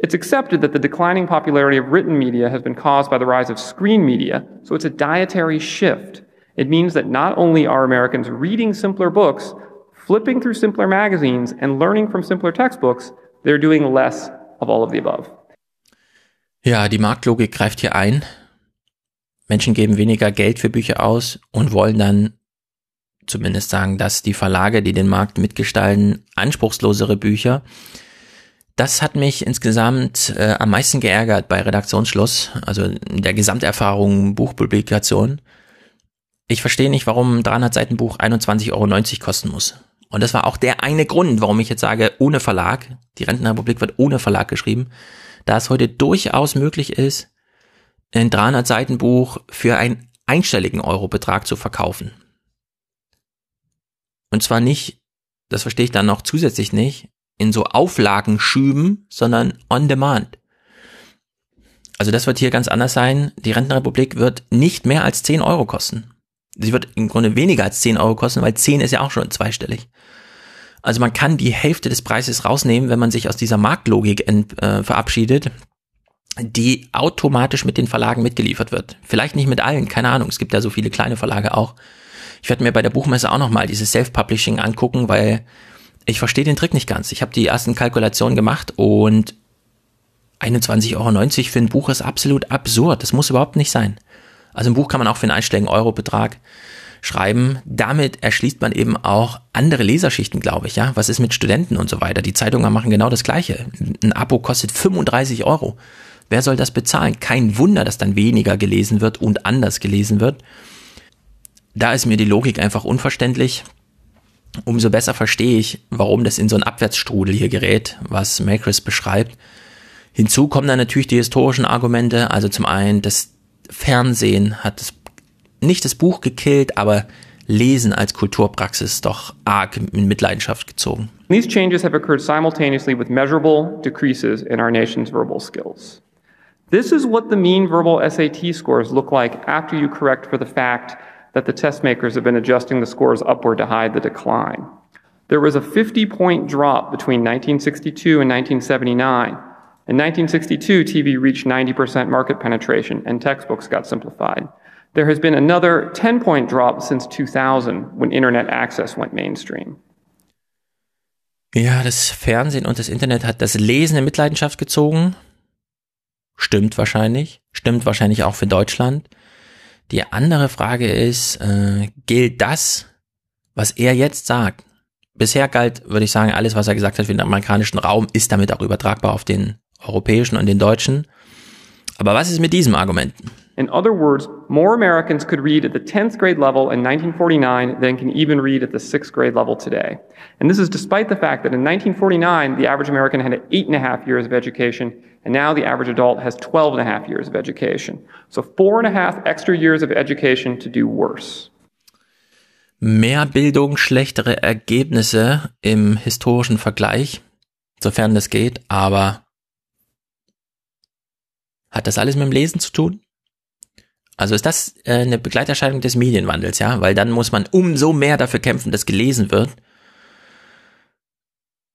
It's accepted that the declining popularity of written media has been caused by the rise of screen media, so it's a dietary shift. It means that not only are Americans reading simpler books, flipping through simpler magazines, and learning from simpler textbooks, they're doing less of all of the above. Ja, die Marktlogik greift hier ein. Menschen geben weniger Geld für Bücher aus und wollen dann zumindest sagen, dass die Verlage, die den Markt mitgestalten, anspruchslosere Bücher das hat mich insgesamt äh, am meisten geärgert bei Redaktionsschluss, also der Gesamterfahrung Buchpublikation. Ich verstehe nicht, warum 300 Seiten Buch 21,90 Euro kosten muss. Und das war auch der eine Grund, warum ich jetzt sage, ohne Verlag, die Rentenrepublik wird ohne Verlag geschrieben, da es heute durchaus möglich ist, ein 300 Seiten Buch für einen einstelligen Eurobetrag zu verkaufen. Und zwar nicht, das verstehe ich dann noch zusätzlich nicht, in so Auflagen schüben, sondern on demand. Also das wird hier ganz anders sein. Die Rentenrepublik wird nicht mehr als 10 Euro kosten. Sie wird im Grunde weniger als 10 Euro kosten, weil 10 ist ja auch schon zweistellig. Also man kann die Hälfte des Preises rausnehmen, wenn man sich aus dieser Marktlogik äh, verabschiedet, die automatisch mit den Verlagen mitgeliefert wird. Vielleicht nicht mit allen, keine Ahnung. Es gibt ja so viele kleine Verlage auch. Ich werde mir bei der Buchmesse auch nochmal dieses Self-Publishing angucken, weil ich verstehe den Trick nicht ganz. Ich habe die ersten Kalkulationen gemacht und 21,90 Euro für ein Buch ist absolut absurd. Das muss überhaupt nicht sein. Also ein Buch kann man auch für einen einstelligen Euro-Betrag schreiben. Damit erschließt man eben auch andere Leserschichten, glaube ich. Ja, was ist mit Studenten und so weiter? Die Zeitungen machen genau das Gleiche. Ein Abo kostet 35 Euro. Wer soll das bezahlen? Kein Wunder, dass dann weniger gelesen wird und anders gelesen wird. Da ist mir die Logik einfach unverständlich umso besser verstehe ich, warum das in so einen Abwärtsstrudel hier gerät, was Macris beschreibt. Hinzu kommen dann natürlich die historischen Argumente, also zum einen das Fernsehen hat das, nicht das Buch gekillt, aber Lesen als Kulturpraxis doch arg in Mitleidenschaft gezogen. These changes have occurred simultaneously with measurable decreases in our nation's verbal skills. This is what the mean verbal SAT scores look like after you correct for the fact that the test makers have been adjusting the scores upward to hide the decline. There was a 50 point drop between 1962 and 1979. In 1962, TV reached 90% market penetration and textbooks got simplified. There has been another 10 point drop since 2000 when internet access went mainstream. Ja, das Fernsehen und das Internet hat das Lesen in Mitleidenschaft gezogen. Stimmt wahrscheinlich. Stimmt wahrscheinlich auch für Deutschland. Die andere Frage ist, äh, gilt das, was er jetzt sagt? Bisher galt, würde ich sagen, alles, was er gesagt hat für den amerikanischen Raum, ist damit auch übertragbar auf den europäischen und den deutschen. Aber was ist mit diesem Argument? In other words, more Americans could read at the 10th grade level in 1949 than can even read at the 6th grade level today. And this is despite the fact that in 1949, the average American had eight and a half years of education, and now the average adult has 12 and a half years of education. So four and a half extra years of education to do worse. Mehr Bildung, schlechtere Ergebnisse im historischen Vergleich, sofern das geht, aber hat das alles mit dem Lesen zu tun? Also ist das äh, eine Begleiterscheinung des Medienwandels, ja? Weil dann muss man umso mehr dafür kämpfen, dass gelesen wird.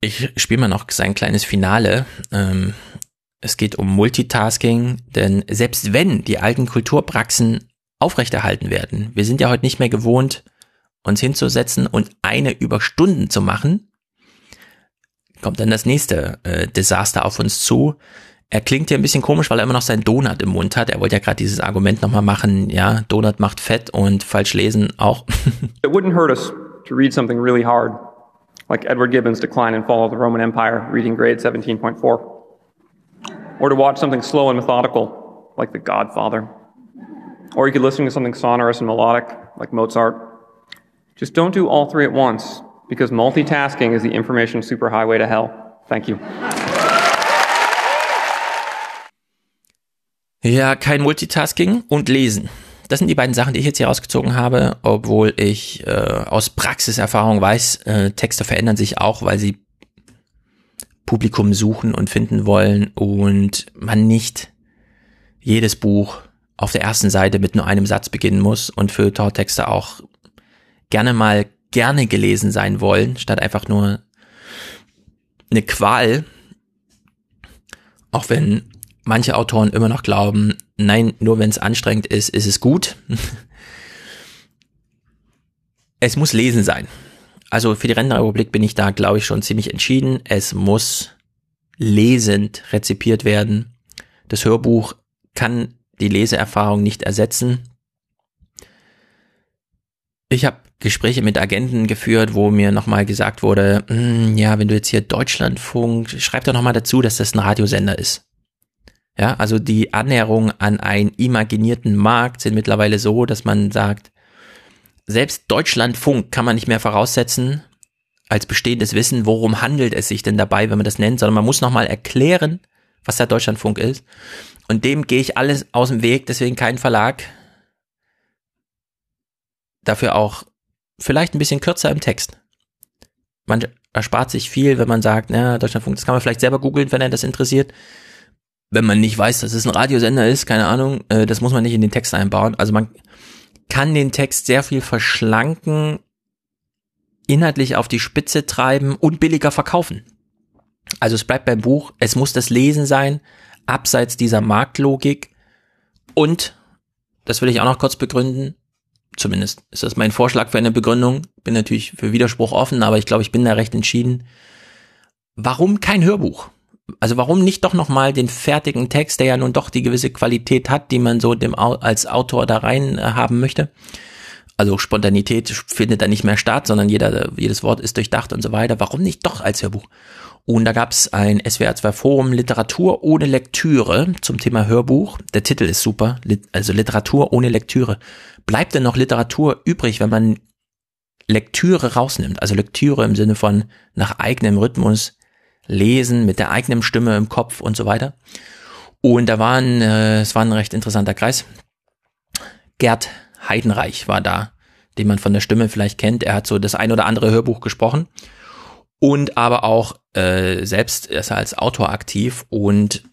Ich spiele mal noch sein kleines Finale. Ähm, es geht um Multitasking, denn selbst wenn die alten Kulturpraxen aufrechterhalten werden, wir sind ja heute nicht mehr gewohnt, uns hinzusetzen und eine über Stunden zu machen, kommt dann das nächste äh, Desaster auf uns zu. Er klingt hier ein bisschen komisch, weil er immer noch seinen Donut im Mund hat. Er wollte ja gerade dieses Argument nochmal machen, ja, Donut macht fett und falsch lesen auch. It wouldn't hurt us to read something really hard, like Edward Gibbon's Decline and Fall of the Roman Empire, reading grade 17.4. Or to watch something slow and methodical, like The Godfather. Or you could listen to something sonorous and melodic, like Mozart. Just don't do all three at once, because multitasking is the information superhighway to hell. Thank you. Ja, kein Multitasking und Lesen. Das sind die beiden Sachen, die ich jetzt hier rausgezogen habe, obwohl ich äh, aus Praxiserfahrung weiß, äh, Texte verändern sich auch, weil sie Publikum suchen und finden wollen und man nicht jedes Buch auf der ersten Seite mit nur einem Satz beginnen muss und für Tortexte auch gerne mal gerne gelesen sein wollen, statt einfach nur eine Qual. Auch wenn manche Autoren immer noch glauben, nein, nur wenn es anstrengend ist, ist es gut. es muss lesen sein. Also für die Rentenrepublik bin ich da, glaube ich, schon ziemlich entschieden. Es muss lesend rezipiert werden. Das Hörbuch kann die Leseerfahrung nicht ersetzen. Ich habe Gespräche mit Agenten geführt, wo mir nochmal gesagt wurde, hm, ja, wenn du jetzt hier Deutschlandfunk, schreib doch nochmal dazu, dass das ein Radiosender ist. Ja, also die Annäherung an einen imaginierten Markt sind mittlerweile so, dass man sagt, selbst Deutschlandfunk kann man nicht mehr voraussetzen als bestehendes Wissen, worum handelt es sich denn dabei, wenn man das nennt, sondern man muss nochmal erklären, was der Deutschlandfunk ist. Und dem gehe ich alles aus dem Weg, deswegen kein Verlag. Dafür auch vielleicht ein bisschen kürzer im Text. Man erspart sich viel, wenn man sagt, na, Deutschlandfunk, das kann man vielleicht selber googeln, wenn er das interessiert. Wenn man nicht weiß, dass es ein Radiosender ist, keine Ahnung, äh, das muss man nicht in den Text einbauen. Also man kann den Text sehr viel verschlanken, inhaltlich auf die Spitze treiben und billiger verkaufen. Also es bleibt beim Buch, es muss das Lesen sein, abseits dieser Marktlogik. Und, das will ich auch noch kurz begründen, zumindest ist das mein Vorschlag für eine Begründung, bin natürlich für Widerspruch offen, aber ich glaube, ich bin da recht entschieden. Warum kein Hörbuch? Also warum nicht doch nochmal den fertigen Text, der ja nun doch die gewisse Qualität hat, die man so dem als Autor da rein äh, haben möchte? Also Spontanität findet da nicht mehr statt, sondern jeder, jedes Wort ist durchdacht und so weiter. Warum nicht doch als Hörbuch? Und da gab es ein SWR 2 Forum Literatur ohne Lektüre zum Thema Hörbuch. Der Titel ist super, also Literatur ohne Lektüre. Bleibt denn noch Literatur übrig, wenn man Lektüre rausnimmt? Also Lektüre im Sinne von nach eigenem Rhythmus lesen, mit der eigenen Stimme im Kopf und so weiter. Und da waren, äh, es war ein recht interessanter Kreis. Gerd Heidenreich war da, den man von der Stimme vielleicht kennt. Er hat so das ein oder andere Hörbuch gesprochen und aber auch äh, selbst ist er als Autor aktiv und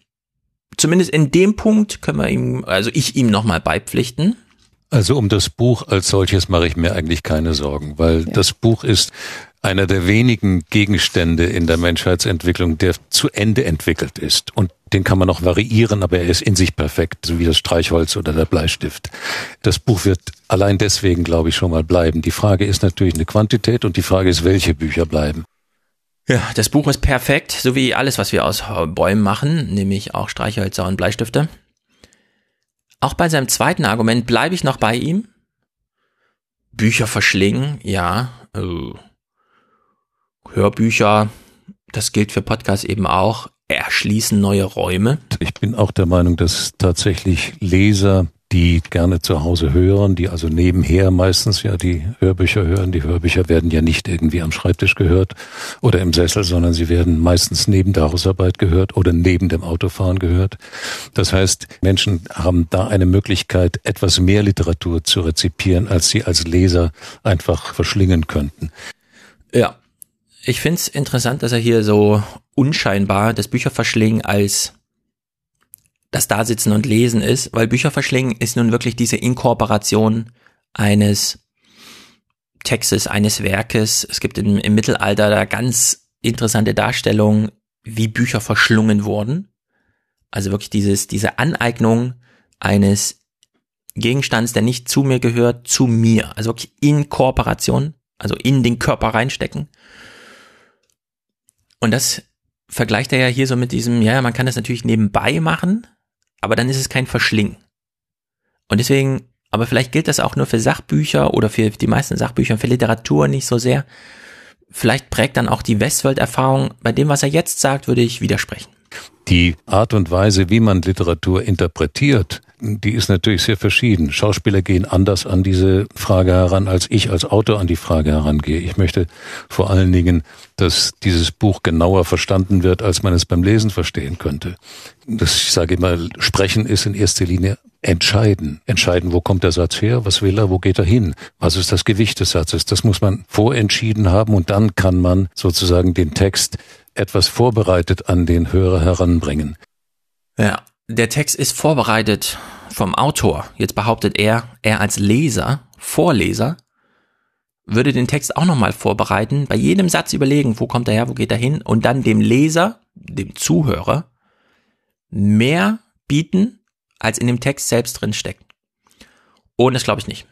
zumindest in dem Punkt können wir ihm, also ich ihm nochmal beipflichten. Also um das Buch als solches mache ich mir eigentlich keine Sorgen, weil ja. das Buch ist einer der wenigen Gegenstände in der Menschheitsentwicklung, der zu Ende entwickelt ist. Und den kann man noch variieren, aber er ist in sich perfekt, so wie das Streichholz oder der Bleistift. Das Buch wird allein deswegen, glaube ich, schon mal bleiben. Die Frage ist natürlich eine Quantität und die Frage ist, welche Bücher bleiben. Ja, das Buch ist perfekt, so wie alles, was wir aus Bäumen machen, nämlich auch Streichhölzer und Bleistifte. Auch bei seinem zweiten Argument bleibe ich noch bei ihm. Bücher verschlingen, ja. Äh, Hörbücher, das gilt für Podcasts eben auch, erschließen neue Räume. Ich bin auch der Meinung, dass tatsächlich Leser die gerne zu Hause hören, die also nebenher meistens ja die Hörbücher hören. Die Hörbücher werden ja nicht irgendwie am Schreibtisch gehört oder im Sessel, sondern sie werden meistens neben der Hausarbeit gehört oder neben dem Autofahren gehört. Das heißt, Menschen haben da eine Möglichkeit, etwas mehr Literatur zu rezipieren, als sie als Leser einfach verschlingen könnten. Ja. Ich finde es interessant, dass er hier so unscheinbar das Bücherverschlingen als das Dasitzen und Lesen ist, weil Bücher verschlingen ist nun wirklich diese Inkorporation eines Textes, eines Werkes. Es gibt im, im Mittelalter da ganz interessante Darstellungen, wie Bücher verschlungen wurden. Also wirklich dieses, diese Aneignung eines Gegenstands, der nicht zu mir gehört, zu mir. Also wirklich in Kooperation, also in den Körper reinstecken. Und das vergleicht er ja hier so mit diesem, ja, man kann das natürlich nebenbei machen, aber dann ist es kein Verschlingen. Und deswegen, aber vielleicht gilt das auch nur für Sachbücher oder für die meisten Sachbücher, für Literatur nicht so sehr. Vielleicht prägt dann auch die Westworld-Erfahrung. Bei dem, was er jetzt sagt, würde ich widersprechen. Die Art und Weise, wie man Literatur interpretiert, die ist natürlich sehr verschieden. Schauspieler gehen anders an diese Frage heran, als ich als Autor an die Frage herangehe. Ich möchte vor allen Dingen, dass dieses Buch genauer verstanden wird, als man es beim Lesen verstehen könnte. Das, ich sage immer, Sprechen ist in erster Linie entscheiden. Entscheiden, wo kommt der Satz her, was will er, wo geht er hin, was ist das Gewicht des Satzes. Das muss man vorentschieden haben und dann kann man sozusagen den Text etwas vorbereitet an den Hörer heranbringen. Ja, der Text ist vorbereitet vom Autor. Jetzt behauptet er, er als Leser, Vorleser, würde den Text auch nochmal vorbereiten, bei jedem Satz überlegen, wo kommt er her, wo geht er hin und dann dem Leser, dem Zuhörer, mehr bieten, als in dem Text selbst drin steckt. Und das glaube ich nicht.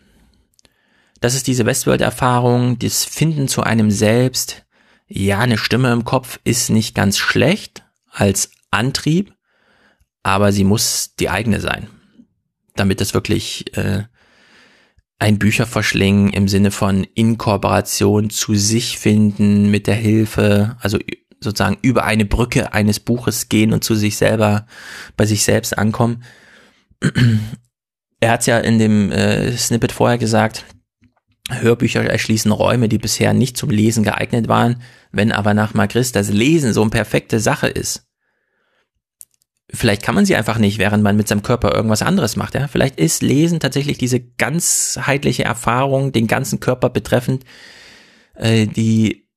Das ist diese Westworld-Erfahrung, das Finden zu einem selbst. Ja, eine Stimme im Kopf ist nicht ganz schlecht als Antrieb, aber sie muss die eigene sein, damit es wirklich äh, ein Bücherverschlingen im Sinne von Inkorporation zu sich finden mit der Hilfe, also sozusagen über eine Brücke eines Buches gehen und zu sich selber, bei sich selbst ankommen. Er hat ja in dem äh, Snippet vorher gesagt, Hörbücher erschließen Räume, die bisher nicht zum Lesen geeignet waren. Wenn aber nach Magrist das Lesen so eine perfekte Sache ist, vielleicht kann man sie einfach nicht, während man mit seinem Körper irgendwas anderes macht. Ja? Vielleicht ist Lesen tatsächlich diese ganzheitliche Erfahrung, den ganzen Körper betreffend, äh, die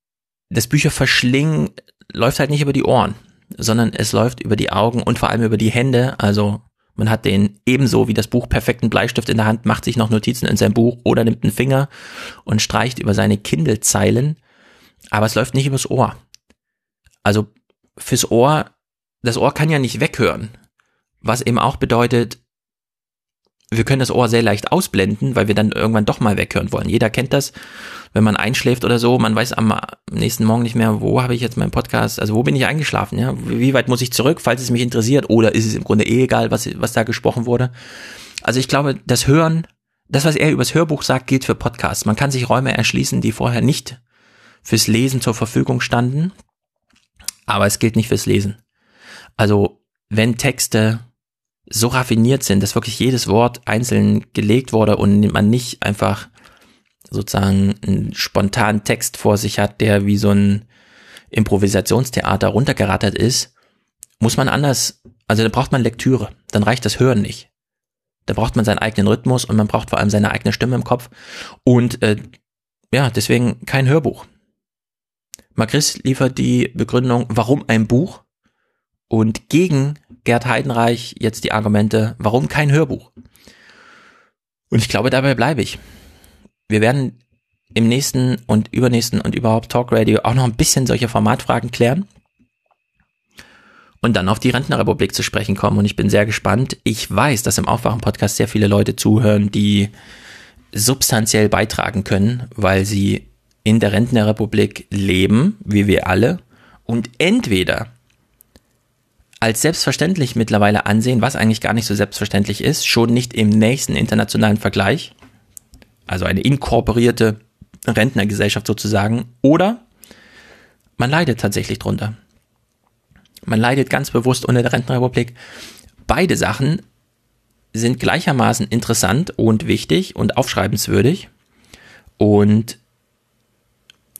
das Bücher verschlingen, läuft halt nicht über die Ohren, sondern es läuft über die Augen und vor allem über die Hände. Also man hat den ebenso wie das Buch perfekten Bleistift in der Hand, macht sich noch Notizen in sein Buch oder nimmt einen Finger und streicht über seine Kindle-Zeilen. Aber es läuft nicht übers Ohr. Also fürs Ohr das Ohr kann ja nicht weghören. Was eben auch bedeutet, wir können das Ohr sehr leicht ausblenden, weil wir dann irgendwann doch mal weghören wollen. Jeder kennt das, wenn man einschläft oder so, man weiß am nächsten Morgen nicht mehr, wo habe ich jetzt meinen Podcast, also wo bin ich eingeschlafen, ja? Wie weit muss ich zurück, falls es mich interessiert, oder ist es im Grunde eh egal, was, was da gesprochen wurde? Also ich glaube, das Hören, das, was er übers Hörbuch sagt, gilt für Podcasts. Man kann sich Räume erschließen, die vorher nicht fürs Lesen zur Verfügung standen, aber es gilt nicht fürs Lesen. Also wenn Texte so raffiniert sind, dass wirklich jedes Wort einzeln gelegt wurde und man nicht einfach sozusagen einen spontanen Text vor sich hat, der wie so ein Improvisationstheater runtergerattert ist, muss man anders, also da braucht man Lektüre, dann reicht das Hören nicht. Da braucht man seinen eigenen Rhythmus und man braucht vor allem seine eigene Stimme im Kopf und äh, ja, deswegen kein Hörbuch. Magris liefert die Begründung, warum ein Buch? Und gegen Gerd Heidenreich jetzt die Argumente, warum kein Hörbuch? Und ich glaube, dabei bleibe ich. Wir werden im nächsten und übernächsten und überhaupt Talk Radio auch noch ein bisschen solche Formatfragen klären und dann auf die Rentenrepublik zu sprechen kommen. Und ich bin sehr gespannt. Ich weiß, dass im Aufwachen-Podcast sehr viele Leute zuhören, die substanziell beitragen können, weil sie in der Rentenrepublik leben, wie wir alle, und entweder als selbstverständlich mittlerweile ansehen, was eigentlich gar nicht so selbstverständlich ist, schon nicht im nächsten internationalen Vergleich, also eine inkorporierte Rentnergesellschaft sozusagen, oder man leidet tatsächlich drunter. Man leidet ganz bewusst unter der Rentenrepublik. Beide Sachen sind gleichermaßen interessant und wichtig und aufschreibenswürdig. Und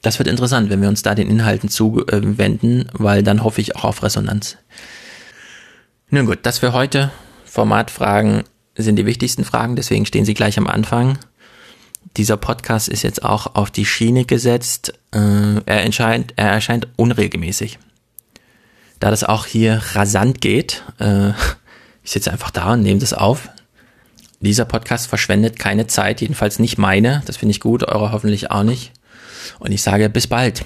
das wird interessant, wenn wir uns da den Inhalten zuwenden, weil dann hoffe ich auch auf Resonanz. Nun gut, das für heute. Formatfragen sind die wichtigsten Fragen, deswegen stehen sie gleich am Anfang. Dieser Podcast ist jetzt auch auf die Schiene gesetzt. Äh, er, erscheint, er erscheint unregelmäßig. Da das auch hier rasant geht, äh, ich sitze einfach da und nehme das auf. Dieser Podcast verschwendet keine Zeit, jedenfalls nicht meine. Das finde ich gut, eure hoffentlich auch nicht. Und ich sage bis bald.